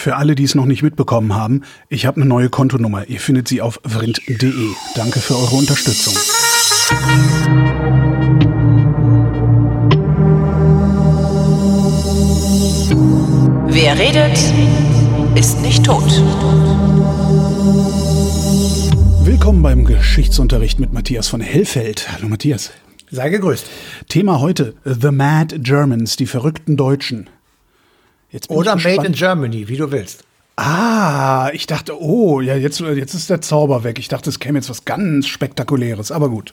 Für alle, die es noch nicht mitbekommen haben, ich habe eine neue Kontonummer. Ihr findet sie auf vrind.de. Danke für eure Unterstützung. Wer redet, ist nicht tot. Willkommen beim Geschichtsunterricht mit Matthias von Hellfeld. Hallo Matthias. Sei gegrüßt. Thema heute: The Mad Germans, die verrückten Deutschen. Oder Made in Germany, wie du willst. Ah, ich dachte, oh, ja, jetzt, jetzt ist der Zauber weg. Ich dachte, es käme jetzt was ganz Spektakuläres, aber gut.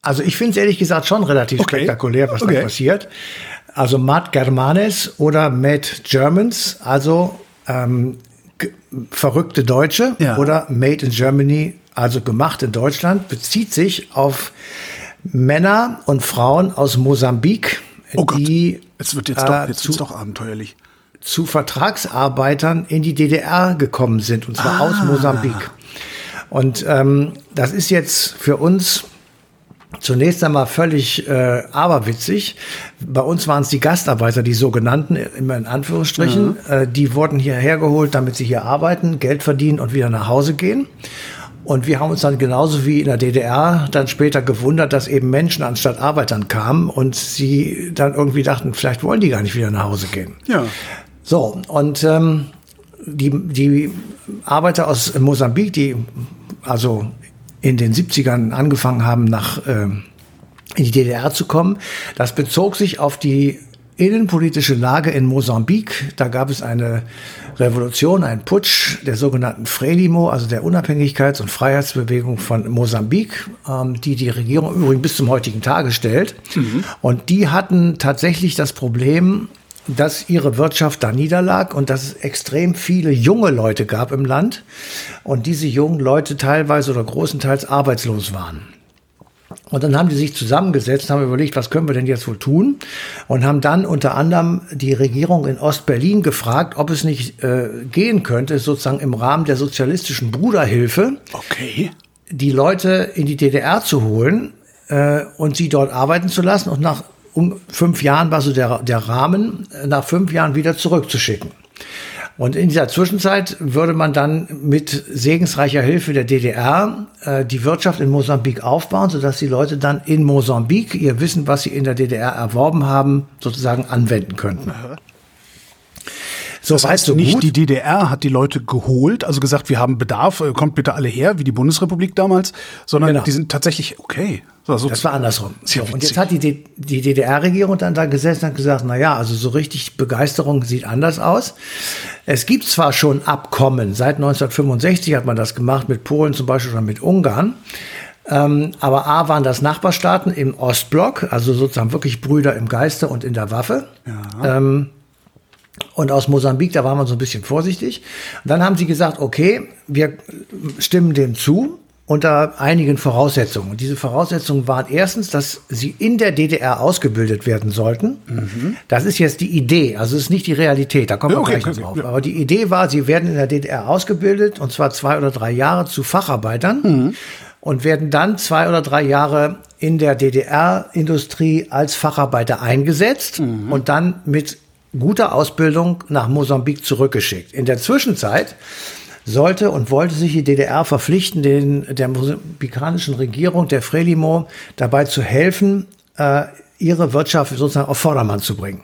Also ich finde es ehrlich gesagt schon relativ okay. spektakulär, was okay. da passiert. Also Mad Germanes oder Mad Germans, also ähm, verrückte Deutsche ja. oder Made in Germany, also gemacht in Deutschland, bezieht sich auf Männer und Frauen aus Mosambik, oh die Gott. Es wird jetzt, doch, jetzt äh, zu, doch abenteuerlich zu Vertragsarbeitern in die DDR gekommen sind, und zwar ah. aus Mosambik. Und ähm, das ist jetzt für uns zunächst einmal völlig äh, aberwitzig. Bei uns waren es die Gastarbeiter, die sogenannten, immer in Anführungsstrichen. Mhm. Äh, die wurden hierher geholt, damit sie hier arbeiten, Geld verdienen und wieder nach Hause gehen. Und wir haben uns dann genauso wie in der DDR dann später gewundert, dass eben Menschen anstatt Arbeitern kamen und sie dann irgendwie dachten, vielleicht wollen die gar nicht wieder nach Hause gehen. Ja. So, und ähm, die, die Arbeiter aus Mosambik, die also in den 70ern angefangen haben, nach äh, in die DDR zu kommen, das bezog sich auf die innenpolitische Lage in Mosambik. Da gab es eine Revolution, einen Putsch der sogenannten Frelimo, also der Unabhängigkeits- und Freiheitsbewegung von Mosambik, ähm, die die Regierung übrigens bis zum heutigen Tage stellt. Mhm. Und die hatten tatsächlich das Problem, dass ihre Wirtschaft da niederlag und dass es extrem viele junge Leute gab im Land und diese jungen Leute teilweise oder großenteils arbeitslos waren. Und dann haben die sich zusammengesetzt, haben überlegt, was können wir denn jetzt wohl tun? Und haben dann unter anderem die Regierung in Ostberlin gefragt, ob es nicht äh, gehen könnte, sozusagen im Rahmen der sozialistischen Bruderhilfe, okay. die Leute in die DDR zu holen äh, und sie dort arbeiten zu lassen und nach um fünf Jahren war so der, der Rahmen, nach fünf Jahren wieder zurückzuschicken. Und in dieser Zwischenzeit würde man dann mit segensreicher Hilfe der DDR äh, die Wirtschaft in Mosambik aufbauen, sodass die Leute dann in Mosambik ihr Wissen, was sie in der DDR erworben haben, sozusagen anwenden könnten. Aha. So das heißt, nicht gut. die DDR hat die Leute geholt, also gesagt, wir haben Bedarf, äh, kommt bitte alle her, wie die Bundesrepublik damals, sondern genau. die sind tatsächlich, okay. So, so das war andersrum. So, und jetzt hat die, die DDR-Regierung dann da gesessen und gesagt, na ja, also so richtig Begeisterung sieht anders aus. Es gibt zwar schon Abkommen, seit 1965 hat man das gemacht, mit Polen zum Beispiel oder mit Ungarn. Ähm, aber A waren das Nachbarstaaten im Ostblock, also sozusagen wirklich Brüder im Geiste und in der Waffe. Ja. Ähm, und aus Mosambik, da war man so ein bisschen vorsichtig. Und dann haben sie gesagt, okay, wir stimmen dem zu unter einigen Voraussetzungen. Und diese Voraussetzungen waren erstens, dass sie in der DDR ausgebildet werden sollten. Mhm. Das ist jetzt die Idee, also es ist nicht die Realität, da kommen wir okay, gleich okay, drauf. Ja. Aber die Idee war, sie werden in der DDR ausgebildet, und zwar zwei oder drei Jahre zu Facharbeitern. Mhm. Und werden dann zwei oder drei Jahre in der DDR-Industrie als Facharbeiter eingesetzt mhm. und dann mit guter Ausbildung nach Mosambik zurückgeschickt. In der Zwischenzeit sollte und wollte sich die DDR verpflichten, den, der mosambikanischen Regierung, der Frelimo, dabei zu helfen, äh, ihre Wirtschaft sozusagen auf Vordermann zu bringen.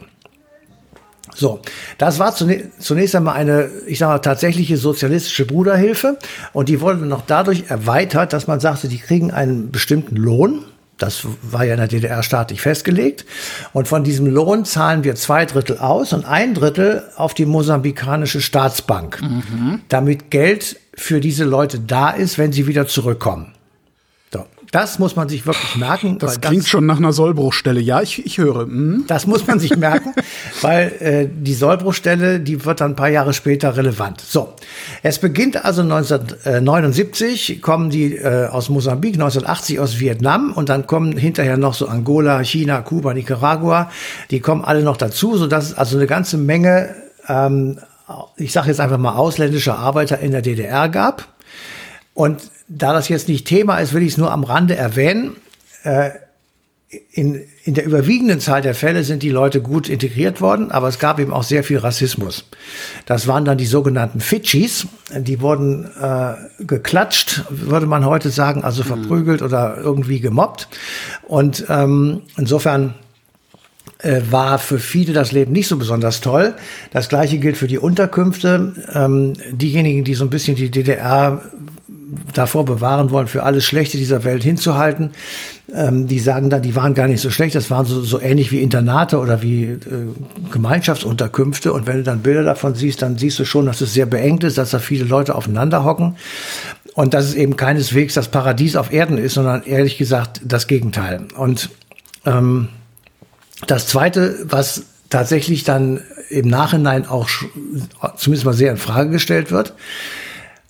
So, das war zunächst einmal eine, ich sage mal, tatsächliche sozialistische Bruderhilfe und die wurde noch dadurch erweitert, dass man sagte, die kriegen einen bestimmten Lohn, das war ja in der DDR staatlich festgelegt. Und von diesem Lohn zahlen wir zwei Drittel aus und ein Drittel auf die mosambikanische Staatsbank, mhm. damit Geld für diese Leute da ist, wenn sie wieder zurückkommen. Das muss man sich wirklich merken. Das klingt das, schon nach einer Sollbruchstelle. Ja, ich, ich höre. Hm. Das muss man sich merken, weil äh, die Sollbruchstelle, die wird dann ein paar Jahre später relevant. So, es beginnt also 1979, kommen die äh, aus Mosambik, 1980 aus Vietnam und dann kommen hinterher noch so Angola, China, Kuba, Nicaragua. Die kommen alle noch dazu, so dass es also eine ganze Menge, ähm, ich sage jetzt einfach mal ausländischer Arbeiter in der DDR gab. Und da das jetzt nicht Thema ist, will ich es nur am Rande erwähnen. Äh, in, in der überwiegenden Zahl der Fälle sind die Leute gut integriert worden, aber es gab eben auch sehr viel Rassismus. Das waren dann die sogenannten Fidschis, die wurden äh, geklatscht, würde man heute sagen, also verprügelt oder irgendwie gemobbt. Und ähm, insofern äh, war für viele das Leben nicht so besonders toll. Das gleiche gilt für die Unterkünfte. Ähm, diejenigen, die so ein bisschen die DDR davor bewahren wollen, für alles Schlechte dieser Welt hinzuhalten. Ähm, die sagen dann, die waren gar nicht so schlecht, das waren so, so ähnlich wie Internate oder wie äh, Gemeinschaftsunterkünfte. Und wenn du dann Bilder davon siehst, dann siehst du schon, dass es sehr beengt ist, dass da viele Leute aufeinander hocken. Und dass es eben keineswegs das Paradies auf Erden ist, sondern ehrlich gesagt das Gegenteil. Und ähm, das Zweite, was tatsächlich dann im Nachhinein auch zumindest mal sehr in Frage gestellt wird,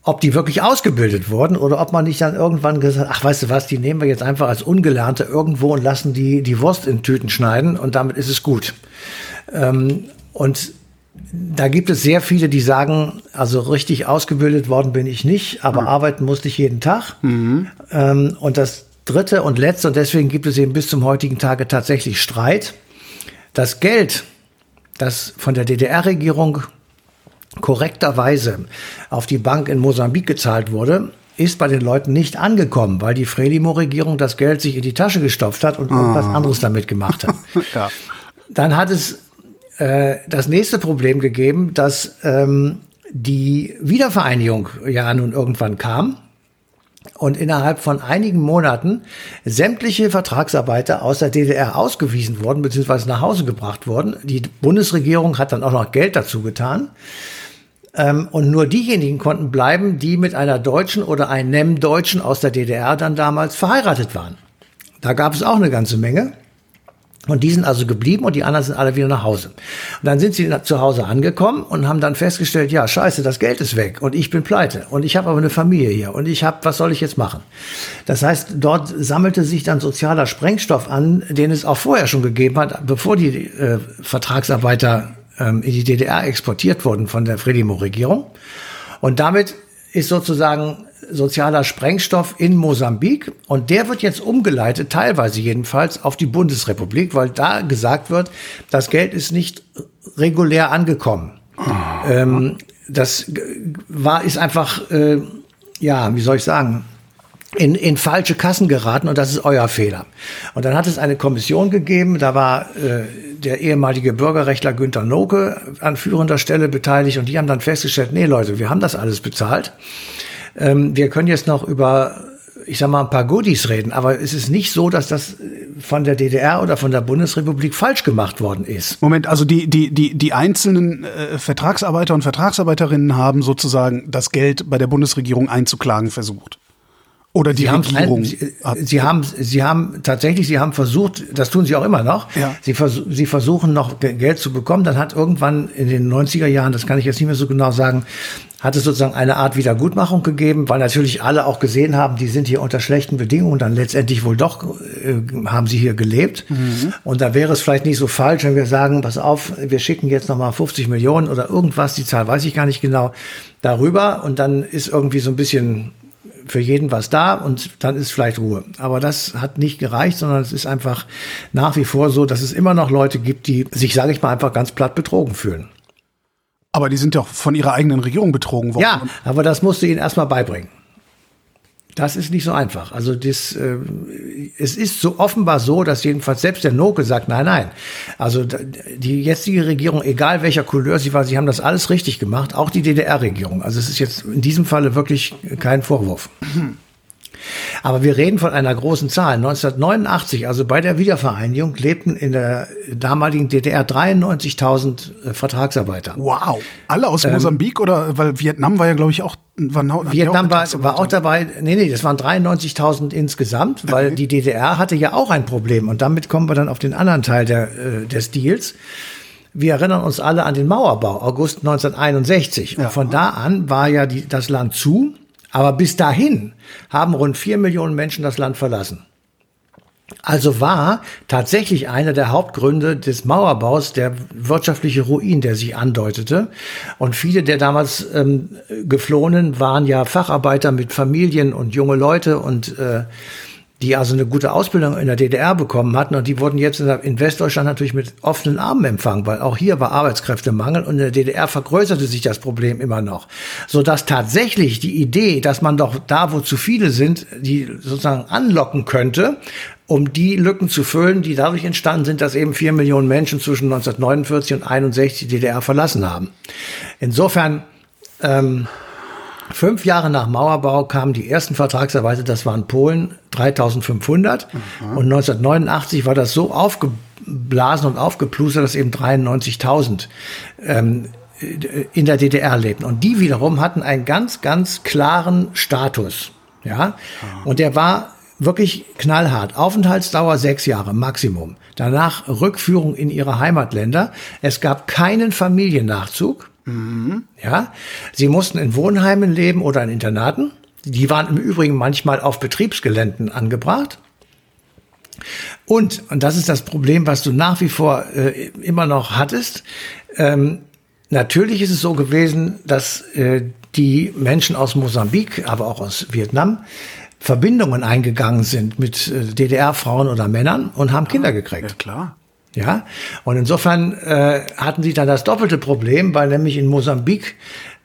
ob die wirklich ausgebildet wurden oder ob man nicht dann irgendwann gesagt, ach weißt du was, die nehmen wir jetzt einfach als Ungelernte irgendwo und lassen die die Wurst in Tüten schneiden und damit ist es gut. Ähm, und da gibt es sehr viele, die sagen, also richtig ausgebildet worden bin ich nicht, aber mhm. arbeiten musste ich jeden Tag. Mhm. Ähm, und das dritte und letzte, und deswegen gibt es eben bis zum heutigen Tage tatsächlich Streit. Das Geld, das von der DDR-Regierung korrekterweise auf die Bank in Mosambik gezahlt wurde, ist bei den Leuten nicht angekommen, weil die Frelimo-Regierung das Geld sich in die Tasche gestopft hat und irgendwas ah. anderes damit gemacht hat. ja. Dann hat es äh, das nächste Problem gegeben, dass ähm, die Wiedervereinigung ja nun irgendwann kam und innerhalb von einigen Monaten sämtliche Vertragsarbeiter aus der DDR ausgewiesen wurden bzw. nach Hause gebracht wurden. Die Bundesregierung hat dann auch noch Geld dazu getan. Ähm, und nur diejenigen konnten bleiben, die mit einer Deutschen oder einem Deutschen aus der DDR dann damals verheiratet waren. Da gab es auch eine ganze Menge. Und die sind also geblieben und die anderen sind alle wieder nach Hause. Und dann sind sie zu Hause angekommen und haben dann festgestellt, ja, scheiße, das Geld ist weg und ich bin pleite und ich habe aber eine Familie hier und ich habe, was soll ich jetzt machen? Das heißt, dort sammelte sich dann sozialer Sprengstoff an, den es auch vorher schon gegeben hat, bevor die äh, Vertragsarbeiter ähm, in die DDR exportiert wurden von der Frelimo-Regierung. Und damit ist sozusagen sozialer Sprengstoff in Mosambik und der wird jetzt umgeleitet, teilweise jedenfalls, auf die Bundesrepublik, weil da gesagt wird, das Geld ist nicht regulär angekommen. Ähm, das war, ist einfach, äh, ja, wie soll ich sagen, in, in falsche Kassen geraten und das ist euer Fehler. Und dann hat es eine Kommission gegeben, da war äh, der ehemalige Bürgerrechtler Günther Noke an führender Stelle beteiligt und die haben dann festgestellt, nee Leute, wir haben das alles bezahlt. Ähm, wir können jetzt noch über, ich sag mal, ein paar Goodies reden, aber es ist nicht so, dass das von der DDR oder von der Bundesrepublik falsch gemacht worden ist. Moment, also die, die, die, die einzelnen äh, Vertragsarbeiter und Vertragsarbeiterinnen haben sozusagen das Geld bei der Bundesregierung einzuklagen versucht. Oder die sie Regierung. Sie, sie, haben, sie haben tatsächlich, sie haben versucht, das tun sie auch immer noch. Ja. Sie, vers sie versuchen noch Geld zu bekommen. Dann hat irgendwann in den 90er Jahren, das kann ich jetzt nicht mehr so genau sagen, hat es sozusagen eine Art Wiedergutmachung gegeben, weil natürlich alle auch gesehen haben, die sind hier unter schlechten Bedingungen, dann letztendlich wohl doch äh, haben sie hier gelebt. Mhm. Und da wäre es vielleicht nicht so falsch, wenn wir sagen, pass auf, wir schicken jetzt nochmal 50 Millionen oder irgendwas, die Zahl weiß ich gar nicht genau, darüber und dann ist irgendwie so ein bisschen für jeden was da und dann ist vielleicht Ruhe. Aber das hat nicht gereicht, sondern es ist einfach nach wie vor so, dass es immer noch Leute gibt, die sich, sage ich mal, einfach ganz platt betrogen fühlen. Aber die sind doch von ihrer eigenen Regierung betrogen worden. Ja, aber das musst du ihnen erstmal beibringen. Das ist nicht so einfach. Also das, äh, es ist so offenbar so, dass jedenfalls selbst der Noke sagt, nein, nein. Also die jetzige Regierung, egal welcher Couleur sie war, sie haben das alles richtig gemacht, auch die DDR-Regierung. Also es ist jetzt in diesem Falle wirklich kein Vorwurf. Aber wir reden von einer großen Zahl. 1989, also bei der Wiedervereinigung, lebten in der damaligen DDR 93.000 äh, Vertragsarbeiter. Wow. Alle aus ähm, Mosambik oder, weil Vietnam war ja, glaube ich, auch, war, Vietnam war, war auch dabei. Nee, nee, das waren 93.000 insgesamt, weil okay. die DDR hatte ja auch ein Problem. Und damit kommen wir dann auf den anderen Teil der, äh, des Deals. Wir erinnern uns alle an den Mauerbau, August 1961. Ja. Und von da an war ja die, das Land zu. Aber bis dahin haben rund vier Millionen Menschen das Land verlassen. Also war tatsächlich einer der Hauptgründe des Mauerbaus der wirtschaftliche Ruin, der sich andeutete. Und viele der damals ähm, Geflohenen waren ja Facharbeiter mit Familien und junge Leute und äh, die also eine gute Ausbildung in der DDR bekommen hatten und die wurden jetzt in Westdeutschland natürlich mit offenen Armen empfangen, weil auch hier war Arbeitskräftemangel und in der DDR vergrößerte sich das Problem immer noch, so dass tatsächlich die Idee, dass man doch da, wo zu viele sind, die sozusagen anlocken könnte, um die Lücken zu füllen, die dadurch entstanden sind, dass eben vier Millionen Menschen zwischen 1949 und 61 die DDR verlassen haben. Insofern ähm, Fünf Jahre nach Mauerbau kamen die ersten Vertragsarbeiter, das waren Polen, 3500. Mhm. Und 1989 war das so aufgeblasen und aufgeplustert, dass eben 93.000 ähm, in der DDR lebten. Und die wiederum hatten einen ganz, ganz klaren Status. Ja, und der war wirklich knallhart. Aufenthaltsdauer sechs Jahre Maximum. Danach Rückführung in ihre Heimatländer. Es gab keinen Familiennachzug. Mhm. Ja, sie mussten in Wohnheimen leben oder in Internaten. Die waren im Übrigen manchmal auf Betriebsgeländen angebracht. Und, und das ist das Problem, was du nach wie vor äh, immer noch hattest, ähm, natürlich ist es so gewesen, dass äh, die Menschen aus Mosambik, aber auch aus Vietnam, Verbindungen eingegangen sind mit äh, DDR-Frauen oder Männern und haben Kinder gekriegt. Ja, klar. Ja, und insofern äh, hatten sie dann das doppelte Problem, weil nämlich in Mosambik,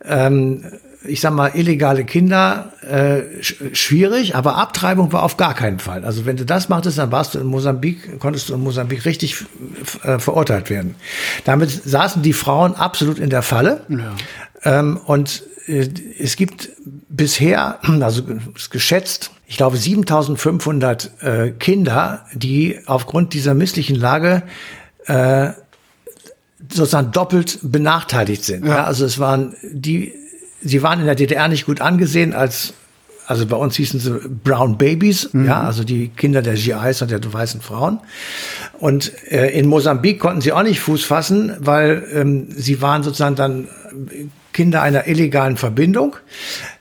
ähm, ich sag mal, illegale Kinder äh, sch schwierig, aber Abtreibung war auf gar keinen Fall. Also wenn du das machtest, dann warst du in Mosambik, konntest du in Mosambik richtig äh, verurteilt werden. Damit saßen die Frauen absolut in der Falle. Ja. Ähm, und es gibt bisher, also geschätzt, ich glaube 7500 äh, Kinder, die aufgrund dieser misslichen Lage äh, sozusagen doppelt benachteiligt sind. Ja. ja. also es waren die, sie waren in der DDR nicht gut angesehen als also bei uns hießen sie Brown Babies, mhm. ja, also die Kinder der GIs und der weißen Frauen. Und äh, in Mosambik konnten sie auch nicht Fuß fassen, weil ähm, sie waren sozusagen dann Kinder einer illegalen Verbindung.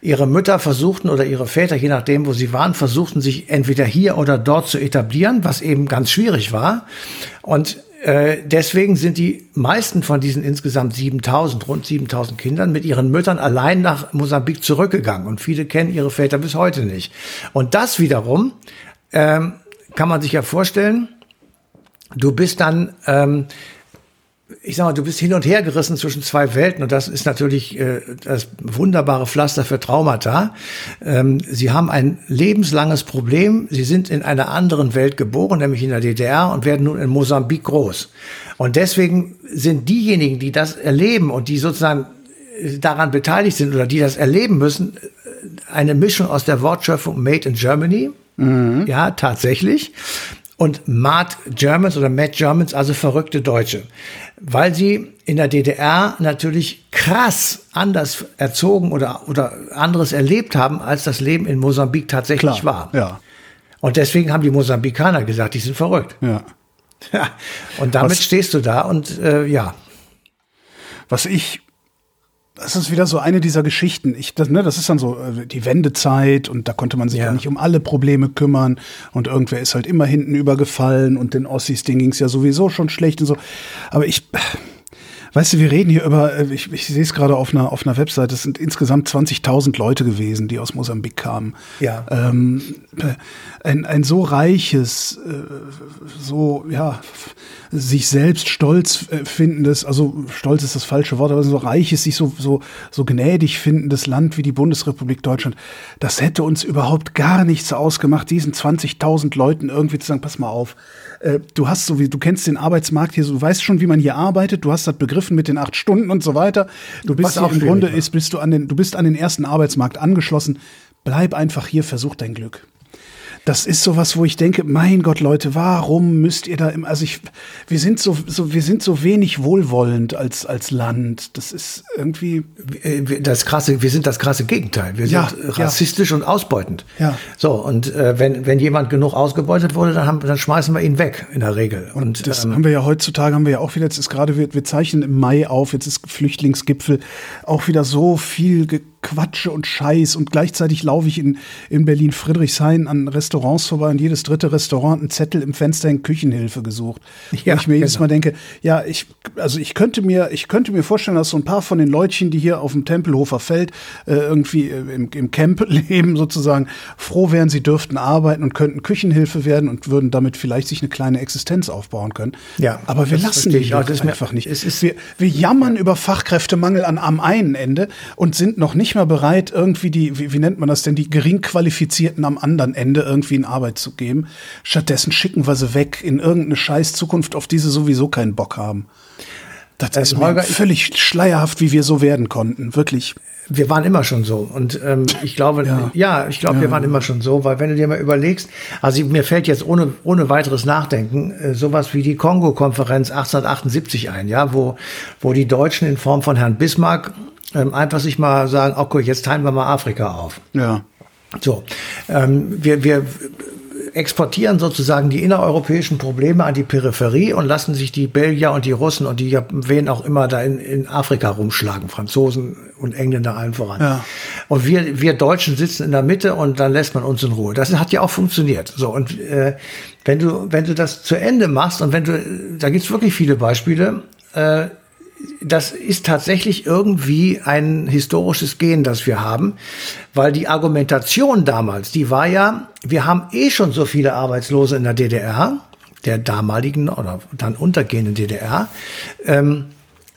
Ihre Mütter versuchten oder ihre Väter, je nachdem, wo sie waren, versuchten sich entweder hier oder dort zu etablieren, was eben ganz schwierig war. Und äh, deswegen sind die meisten von diesen insgesamt 7000, rund 7000 Kindern mit ihren Müttern allein nach Mosambik zurückgegangen. Und viele kennen ihre Väter bis heute nicht. Und das wiederum ähm, kann man sich ja vorstellen, du bist dann ähm, ich sag mal, du bist hin und her gerissen zwischen zwei Welten und das ist natürlich äh, das wunderbare Pflaster für Traumata. Ähm, sie haben ein lebenslanges Problem. Sie sind in einer anderen Welt geboren, nämlich in der DDR und werden nun in Mosambik groß. Und deswegen sind diejenigen, die das erleben und die sozusagen äh, daran beteiligt sind oder die das erleben müssen, äh, eine Mischung aus der Wortschöpfung Made in Germany. Mhm. Ja, tatsächlich und Mad Germans oder Mad Germans, also verrückte Deutsche weil sie in der DDR natürlich krass anders erzogen oder, oder anderes erlebt haben, als das Leben in Mosambik tatsächlich Klar, war. Ja. Und deswegen haben die Mosambikaner gesagt, die sind verrückt. Ja. ja. Und damit Was, stehst du da und äh, ja. Was ich das ist wieder so eine dieser Geschichten. Ich, das, ne, das ist dann so äh, die Wendezeit und da konnte man sich ja. ja. nicht um alle Probleme kümmern und irgendwer ist halt immer hinten übergefallen und den Ossis, denen ging es ja sowieso schon schlecht und so. Aber ich, Weißt du, wir reden hier über, äh, ich, ich sehe es gerade auf einer, auf einer Webseite, es sind insgesamt 20.000 Leute gewesen, die aus Mosambik kamen. Ja. Ähm, äh, ein, ein so reiches, äh, so, ja, sich selbst stolz findendes, also stolz ist das falsche Wort, aber so reiches, sich so, so, so gnädig findendes Land wie die Bundesrepublik Deutschland, das hätte uns überhaupt gar nichts ausgemacht, diesen 20.000 Leuten irgendwie zu sagen, pass mal auf, äh, du hast so wie, du kennst den Arbeitsmarkt hier, so, du weißt schon, wie man hier arbeitet, du hast das begriffen mit den acht Stunden und so weiter. Du bist auch im Grunde ist, bist du an den, du bist an den ersten Arbeitsmarkt angeschlossen. Bleib einfach hier, versuch dein Glück das ist sowas, wo ich denke, mein Gott, Leute, warum müsst ihr da immer, also ich, wir sind so, so, wir sind so wenig wohlwollend als, als Land. Das ist irgendwie. Das krasse, wir sind das krasse Gegenteil. Wir ja, sind rassistisch ja. und ausbeutend. Ja. So, und äh, wenn, wenn jemand genug ausgebeutet wurde, dann, haben, dann schmeißen wir ihn weg, in der Regel. Und, und das ähm, haben wir ja heutzutage, haben wir ja auch wieder, jetzt ist gerade, wir, wir zeichnen im Mai auf, jetzt ist Flüchtlingsgipfel, auch wieder so viel quatsche und Scheiß und gleichzeitig laufe ich in, in Berlin Friedrichshain an Restaurants vorbei und jedes dritte Restaurant einen Zettel im Fenster in Küchenhilfe gesucht. Ja, Wo ich mir jedes genau. Mal denke, ja, ich, also ich könnte mir, ich könnte mir vorstellen, dass so ein paar von den Leutchen, die hier auf dem Tempelhofer Feld äh, irgendwie äh, im, im Camp leben, sozusagen, froh wären, sie dürften arbeiten und könnten Küchenhilfe werden und würden damit vielleicht sich eine kleine Existenz aufbauen können. Ja, aber wir lassen die ja, das einfach nicht. Es ist, wir, wir jammern ja. über Fachkräftemangel an, am einen Ende und sind noch nicht mal bereit, irgendwie die, wie, wie nennt man das denn, die gering qualifizierten am anderen Ende irgendwie in Arbeit zu geben. Stattdessen schicken wir sie weg in irgendeine scheiß Zukunft, auf die sie sowieso keinen Bock haben. Das, das ist mir völlig schleierhaft, wie wir so werden konnten, wirklich. Wir waren immer schon so. Und ähm, ich glaube, ja, ja ich glaube, ja. wir waren immer schon so, weil wenn du dir mal überlegst, also mir fällt jetzt ohne, ohne weiteres Nachdenken äh, sowas wie die Kongo-Konferenz 1878 ein, ja, wo, wo die Deutschen in Form von Herrn Bismarck ähm, einfach sich mal sagen, okay, jetzt teilen wir mal Afrika auf. Ja. So, ähm, wir, wir exportieren sozusagen die innereuropäischen Probleme an die Peripherie und lassen sich die Belgier und die Russen und die wen auch immer da in, in Afrika rumschlagen, Franzosen und Engländer allen voran. Ja. Und wir, wir Deutschen sitzen in der Mitte und dann lässt man uns in Ruhe. Das hat ja auch funktioniert. So und äh, wenn du wenn du das zu Ende machst und wenn du da gibt's wirklich viele Beispiele. Äh, das ist tatsächlich irgendwie ein historisches Gen, das wir haben, weil die Argumentation damals, die war ja, wir haben eh schon so viele Arbeitslose in der DDR, der damaligen oder dann untergehenden DDR. Ähm,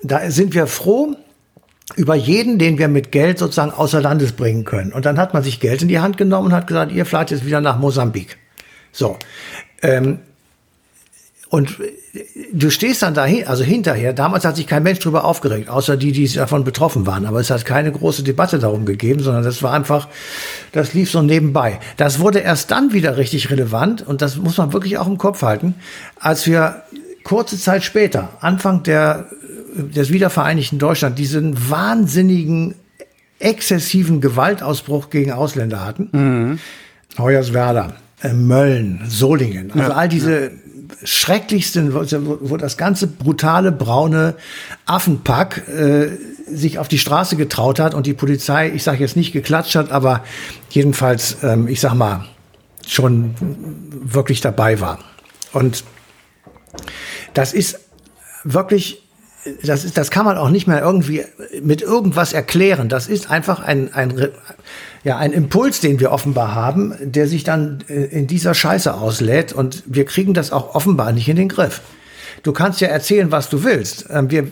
da sind wir froh über jeden, den wir mit Geld sozusagen außer Landes bringen können. Und dann hat man sich Geld in die Hand genommen und hat gesagt, ihr fahrt jetzt wieder nach Mosambik. So. Ähm, und du stehst dann dahin, also hinterher, damals hat sich kein Mensch drüber aufgeregt, außer die, die davon betroffen waren. Aber es hat keine große Debatte darum gegeben, sondern das war einfach, das lief so nebenbei. Das wurde erst dann wieder richtig relevant und das muss man wirklich auch im Kopf halten, als wir kurze Zeit später, Anfang der, des wiedervereinigten Deutschland, diesen wahnsinnigen, exzessiven Gewaltausbruch gegen Ausländer hatten. Mhm. Hoyerswerda, äh, Mölln, Solingen, also ja, all diese ja schrecklichsten, wo das ganze brutale braune Affenpack äh, sich auf die Straße getraut hat und die Polizei, ich sage jetzt nicht geklatscht hat, aber jedenfalls, ähm, ich sag mal, schon wirklich dabei war. Und das ist wirklich das ist, das kann man auch nicht mehr irgendwie mit irgendwas erklären. Das ist einfach ein, ein, ja, ein Impuls, den wir offenbar haben, der sich dann äh, in dieser Scheiße auslädt und wir kriegen das auch offenbar nicht in den Griff. Du kannst ja erzählen, was du willst. Ähm, wir,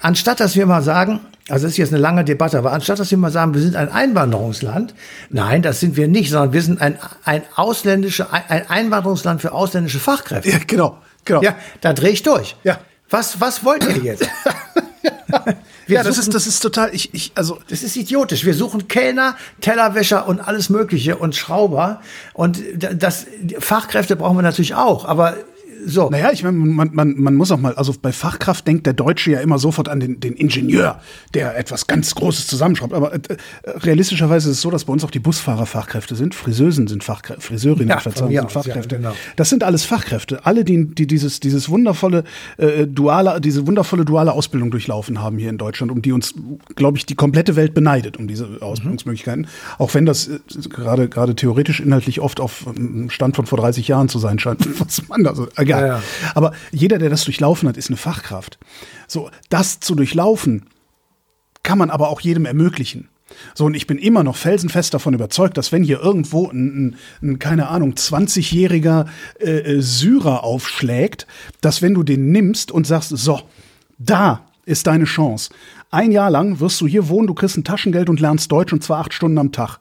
anstatt dass wir mal sagen, also das ist jetzt eine lange Debatte, aber anstatt dass wir mal sagen, wir sind ein Einwanderungsland, nein, das sind wir nicht, sondern wir sind ein, ein ausländische, ein Einwanderungsland für ausländische Fachkräfte. Ja, genau, genau. Ja, da drehe ich durch. Ja. Was, was wollt ihr jetzt? ja, das ist, das ist total, ich, ich, also. Das ist idiotisch. Wir suchen Kellner, Tellerwäscher und alles Mögliche und Schrauber. Und das, Fachkräfte brauchen wir natürlich auch. Aber so. Naja, ich meine, man, man, man muss auch mal, also bei Fachkraft denkt der Deutsche ja immer sofort an den, den Ingenieur, der etwas ganz Großes zusammenschraubt. Aber äh, realistischerweise ist es so, dass bei uns auch die Busfahrer Fachkräfte sind, Friseusen sind Fachkräfte, Friseurinnen ja, sind Fachkräfte. Ja, genau. Das sind alles Fachkräfte. Alle, die, die dieses, dieses wundervolle äh, duale, diese wundervolle duale Ausbildung durchlaufen haben hier in Deutschland, um die uns, glaube ich, die komplette Welt beneidet, um diese Ausbildungsmöglichkeiten. Auch wenn das äh, gerade gerade theoretisch inhaltlich oft auf ähm, Stand von vor 30 Jahren zu sein scheint, was man da so, egal egal. Ja, ja. Aber jeder, der das durchlaufen hat, ist eine Fachkraft. So, das zu durchlaufen, kann man aber auch jedem ermöglichen. So, und ich bin immer noch felsenfest davon überzeugt, dass wenn hier irgendwo ein, ein, ein keine Ahnung, 20-jähriger äh, äh, Syrer aufschlägt, dass wenn du den nimmst und sagst, so, da ist deine Chance. Ein Jahr lang wirst du hier wohnen, du kriegst ein Taschengeld und lernst Deutsch und zwar acht Stunden am Tag.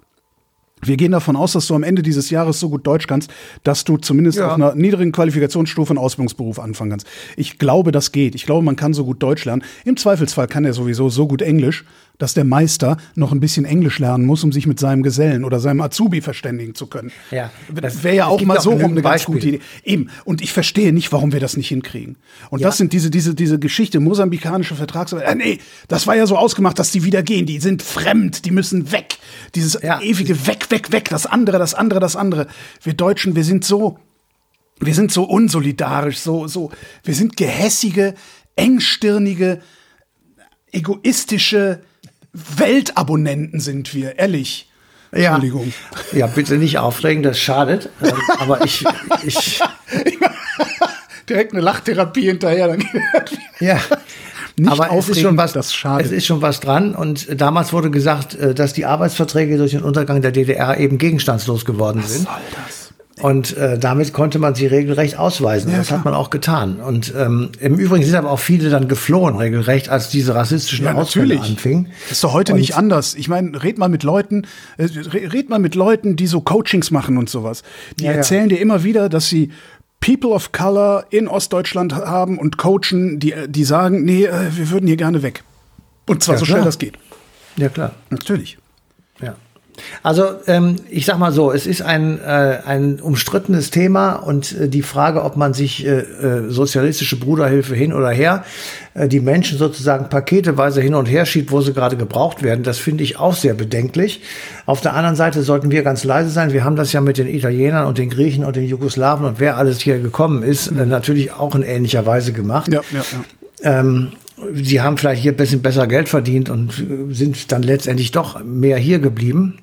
Wir gehen davon aus, dass du am Ende dieses Jahres so gut Deutsch kannst, dass du zumindest ja. auf einer niedrigen Qualifikationsstufe einen Ausbildungsberuf anfangen kannst. Ich glaube, das geht. Ich glaube, man kann so gut Deutsch lernen. Im Zweifelsfall kann er sowieso so gut Englisch, dass der Meister noch ein bisschen Englisch lernen muss, um sich mit seinem Gesellen oder seinem Azubi verständigen zu können. Ja, das wäre ja auch mal so rum eine ganz gute Idee. Eben. Und ich verstehe nicht, warum wir das nicht hinkriegen. Und ja. das sind diese, diese, diese Geschichte, mosambikanische Vertragsarbeit. Äh, nee, das war ja so ausgemacht, dass die wieder gehen. Die sind fremd, die müssen weg. Dieses ja. ewige Weg, weg, weg. Das andere, das andere, das andere. Wir Deutschen, wir sind so, wir sind so unsolidarisch, so, so, wir sind gehässige, engstirnige, egoistische, Weltabonnenten sind wir, ehrlich. Ja. Entschuldigung. Ja, bitte nicht aufregen, das schadet. Ähm, aber ich, ich direkt eine Lachtherapie hinterher. Dann ja. Nicht aber es ist schon was, das schadet. Es ist schon was dran. Und damals wurde gesagt, äh, dass die Arbeitsverträge durch den Untergang der DDR eben gegenstandslos geworden was sind. Soll das? Und äh, damit konnte man sie regelrecht ausweisen. Ja, das klar. hat man auch getan. Und ähm, im Übrigen sind aber auch viele dann geflohen, regelrecht, als diese rassistischen ja, Ausfälle anfingen. Das ist doch heute und nicht anders. Ich meine, red mal mit Leuten, äh, red mal mit Leuten, die so Coachings machen und sowas. Die ja, erzählen ja. dir immer wieder, dass sie People of Color in Ostdeutschland haben und coachen, die, die sagen, nee, äh, wir würden hier gerne weg. Und zwar so schnell das geht. Ja, klar. Natürlich. Also ähm, ich sag mal so, es ist ein, äh, ein umstrittenes Thema und äh, die Frage, ob man sich äh, äh, sozialistische Bruderhilfe hin oder her, äh, die Menschen sozusagen paketeweise hin und her schiebt, wo sie gerade gebraucht werden, das finde ich auch sehr bedenklich. Auf der anderen Seite sollten wir ganz leise sein. Wir haben das ja mit den Italienern und den Griechen und den Jugoslawen und wer alles hier gekommen ist, äh, natürlich auch in ähnlicher Weise gemacht. Ja, ja, ja. Ähm, sie haben vielleicht hier ein bisschen besser Geld verdient und sind dann letztendlich doch mehr hier geblieben.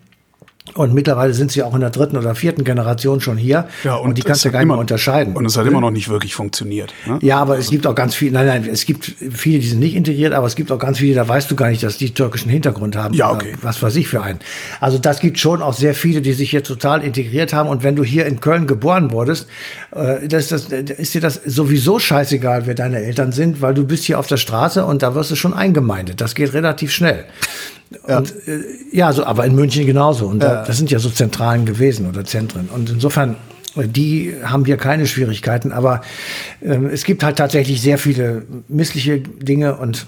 Und mittlerweile sind sie auch in der dritten oder vierten Generation schon hier. Ja, und, und die kannst du gar nicht mehr unterscheiden. Und es hat immer noch nicht wirklich funktioniert. Ne? Ja, aber also. es gibt auch ganz viele, nein, nein, es gibt viele, die sind nicht integriert, aber es gibt auch ganz viele, da weißt du gar nicht, dass die türkischen Hintergrund haben. Ja, okay. Was weiß ich für einen. Also das gibt schon auch sehr viele, die sich hier total integriert haben. Und wenn du hier in Köln geboren wurdest, äh, das, das, ist dir das sowieso scheißegal, wer deine Eltern sind, weil du bist hier auf der Straße und da wirst du schon eingemeindet. Das geht relativ schnell. Ja. Und äh, ja, so, aber in München genauso. Und ja. da, das sind ja so Zentralen gewesen oder Zentren. Und insofern, äh, die haben hier keine Schwierigkeiten. Aber äh, es gibt halt tatsächlich sehr viele missliche Dinge und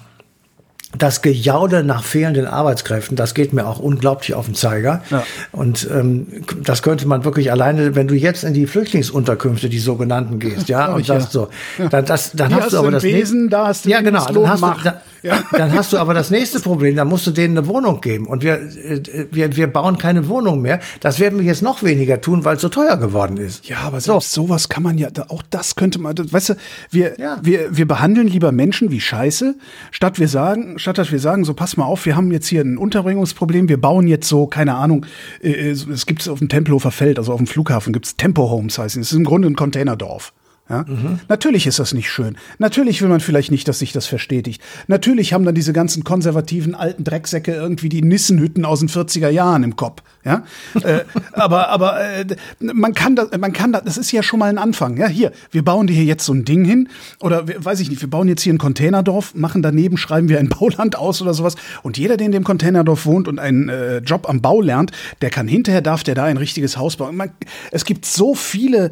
das Gejaude nach fehlenden Arbeitskräften, das geht mir auch unglaublich auf den Zeiger. Ja. Und ähm, das könnte man wirklich alleine, wenn du jetzt in die Flüchtlingsunterkünfte, die sogenannten, gehst, ja, und sagst ja. so, dann, das, dann hast, hast, du aber das Wesen, da hast du ja genau, dann hast, du, da, ja. dann hast du aber das nächste Problem, dann musst du denen eine Wohnung geben und wir, äh, wir, wir bauen keine Wohnung mehr. Das werden wir jetzt noch weniger tun, weil es so teuer geworden ist. Ja, aber selbst so. sowas kann man ja, auch das könnte man, weißt du, wir, ja. wir, wir behandeln lieber Menschen wie Scheiße, statt wir sagen statt dass wir sagen, so pass mal auf, wir haben jetzt hier ein Unterbringungsproblem, wir bauen jetzt so, keine Ahnung, äh, äh es gibt es auf dem Tempelhofer Feld, also auf dem Flughafen gibt es Tempo Homes heißen. Es ist im Grunde ein Containerdorf. Ja? Mhm. Natürlich ist das nicht schön. Natürlich will man vielleicht nicht, dass sich das verstetigt. Natürlich haben dann diese ganzen konservativen alten Drecksäcke irgendwie die Nissenhütten aus den 40er Jahren im Kopf. Ja? äh, aber aber äh, man kann das, man kann das, das ist ja schon mal ein Anfang. Ja, hier, wir bauen dir hier jetzt so ein Ding hin oder weiß ich nicht, wir bauen jetzt hier ein Containerdorf, machen daneben, schreiben wir ein Bauland aus oder sowas. Und jeder, der in dem Containerdorf wohnt und einen äh, Job am Bau lernt, der kann hinterher darf der da ein richtiges Haus bauen. Man, es gibt so viele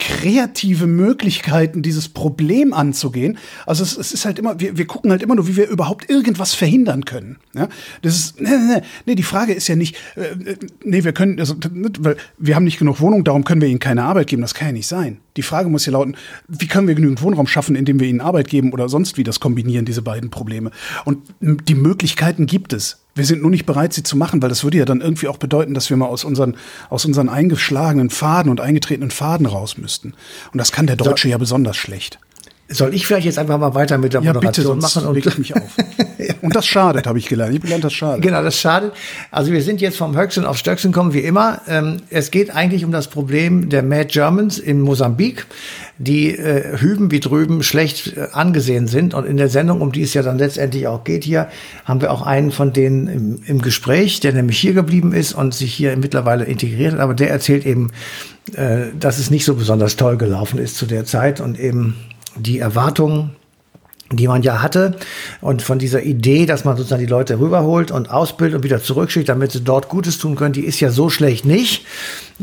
kreative Möglichkeiten, dieses Problem anzugehen. Also es, es ist halt immer, wir, wir gucken halt immer nur, wie wir überhaupt irgendwas verhindern können. Ja? Das ist, nee, nee, nee, die Frage ist ja nicht, äh, nee, wir können, also, weil wir haben nicht genug Wohnung, darum können wir ihnen keine Arbeit geben. Das kann ja nicht sein. Die Frage muss ja lauten, wie können wir genügend Wohnraum schaffen, indem wir ihnen Arbeit geben oder sonst wie das kombinieren, diese beiden Probleme. Und die Möglichkeiten gibt es. Wir sind nur nicht bereit, sie zu machen, weil das würde ja dann irgendwie auch bedeuten, dass wir mal aus unseren, aus unseren eingeschlagenen Faden und eingetretenen Faden raus müssten. Und das kann der Deutsche so. ja besonders schlecht. Soll ich vielleicht jetzt einfach mal weiter mit der ja, Moderation bitte, machen? Und ich mich auf. Und das schadet, habe ich gelernt. Ich gelernt, das schadet. Genau, das schadet. Also wir sind jetzt vom Höchsten auf Stöcksen kommen, wie immer. Ähm, es geht eigentlich um das Problem der Mad Germans in Mosambik, die äh, hüben wie drüben schlecht äh, angesehen sind. Und in der Sendung, um die es ja dann letztendlich auch geht hier, haben wir auch einen von denen im, im Gespräch, der nämlich hier geblieben ist und sich hier mittlerweile integriert hat. Aber der erzählt eben, äh, dass es nicht so besonders toll gelaufen ist zu der Zeit und eben die Erwartungen, die man ja hatte und von dieser Idee, dass man sozusagen die Leute rüberholt und ausbildet und wieder zurückschickt, damit sie dort Gutes tun können, die ist ja so schlecht nicht.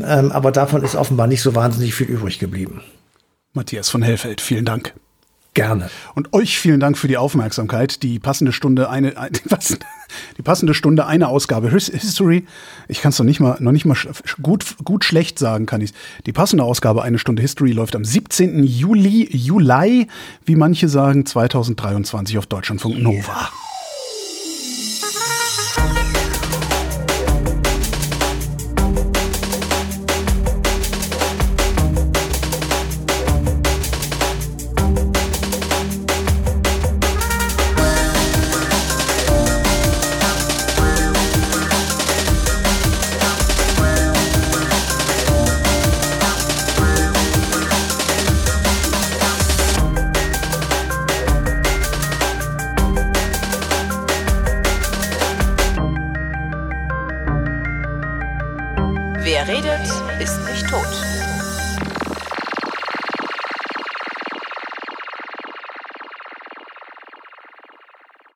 Ähm, aber davon ist offenbar nicht so wahnsinnig viel übrig geblieben. Matthias von Hellfeld, vielen Dank. Gerne. Und euch vielen Dank für die Aufmerksamkeit. Die passende Stunde, eine, was, die passende Stunde, eine Ausgabe History. Ich kann es noch nicht mal, noch nicht mal gut, gut schlecht sagen, kann ich. Die passende Ausgabe, eine Stunde History, läuft am 17. Juli, Juli, wie manche sagen, 2023 auf Deutschlandfunk Nova.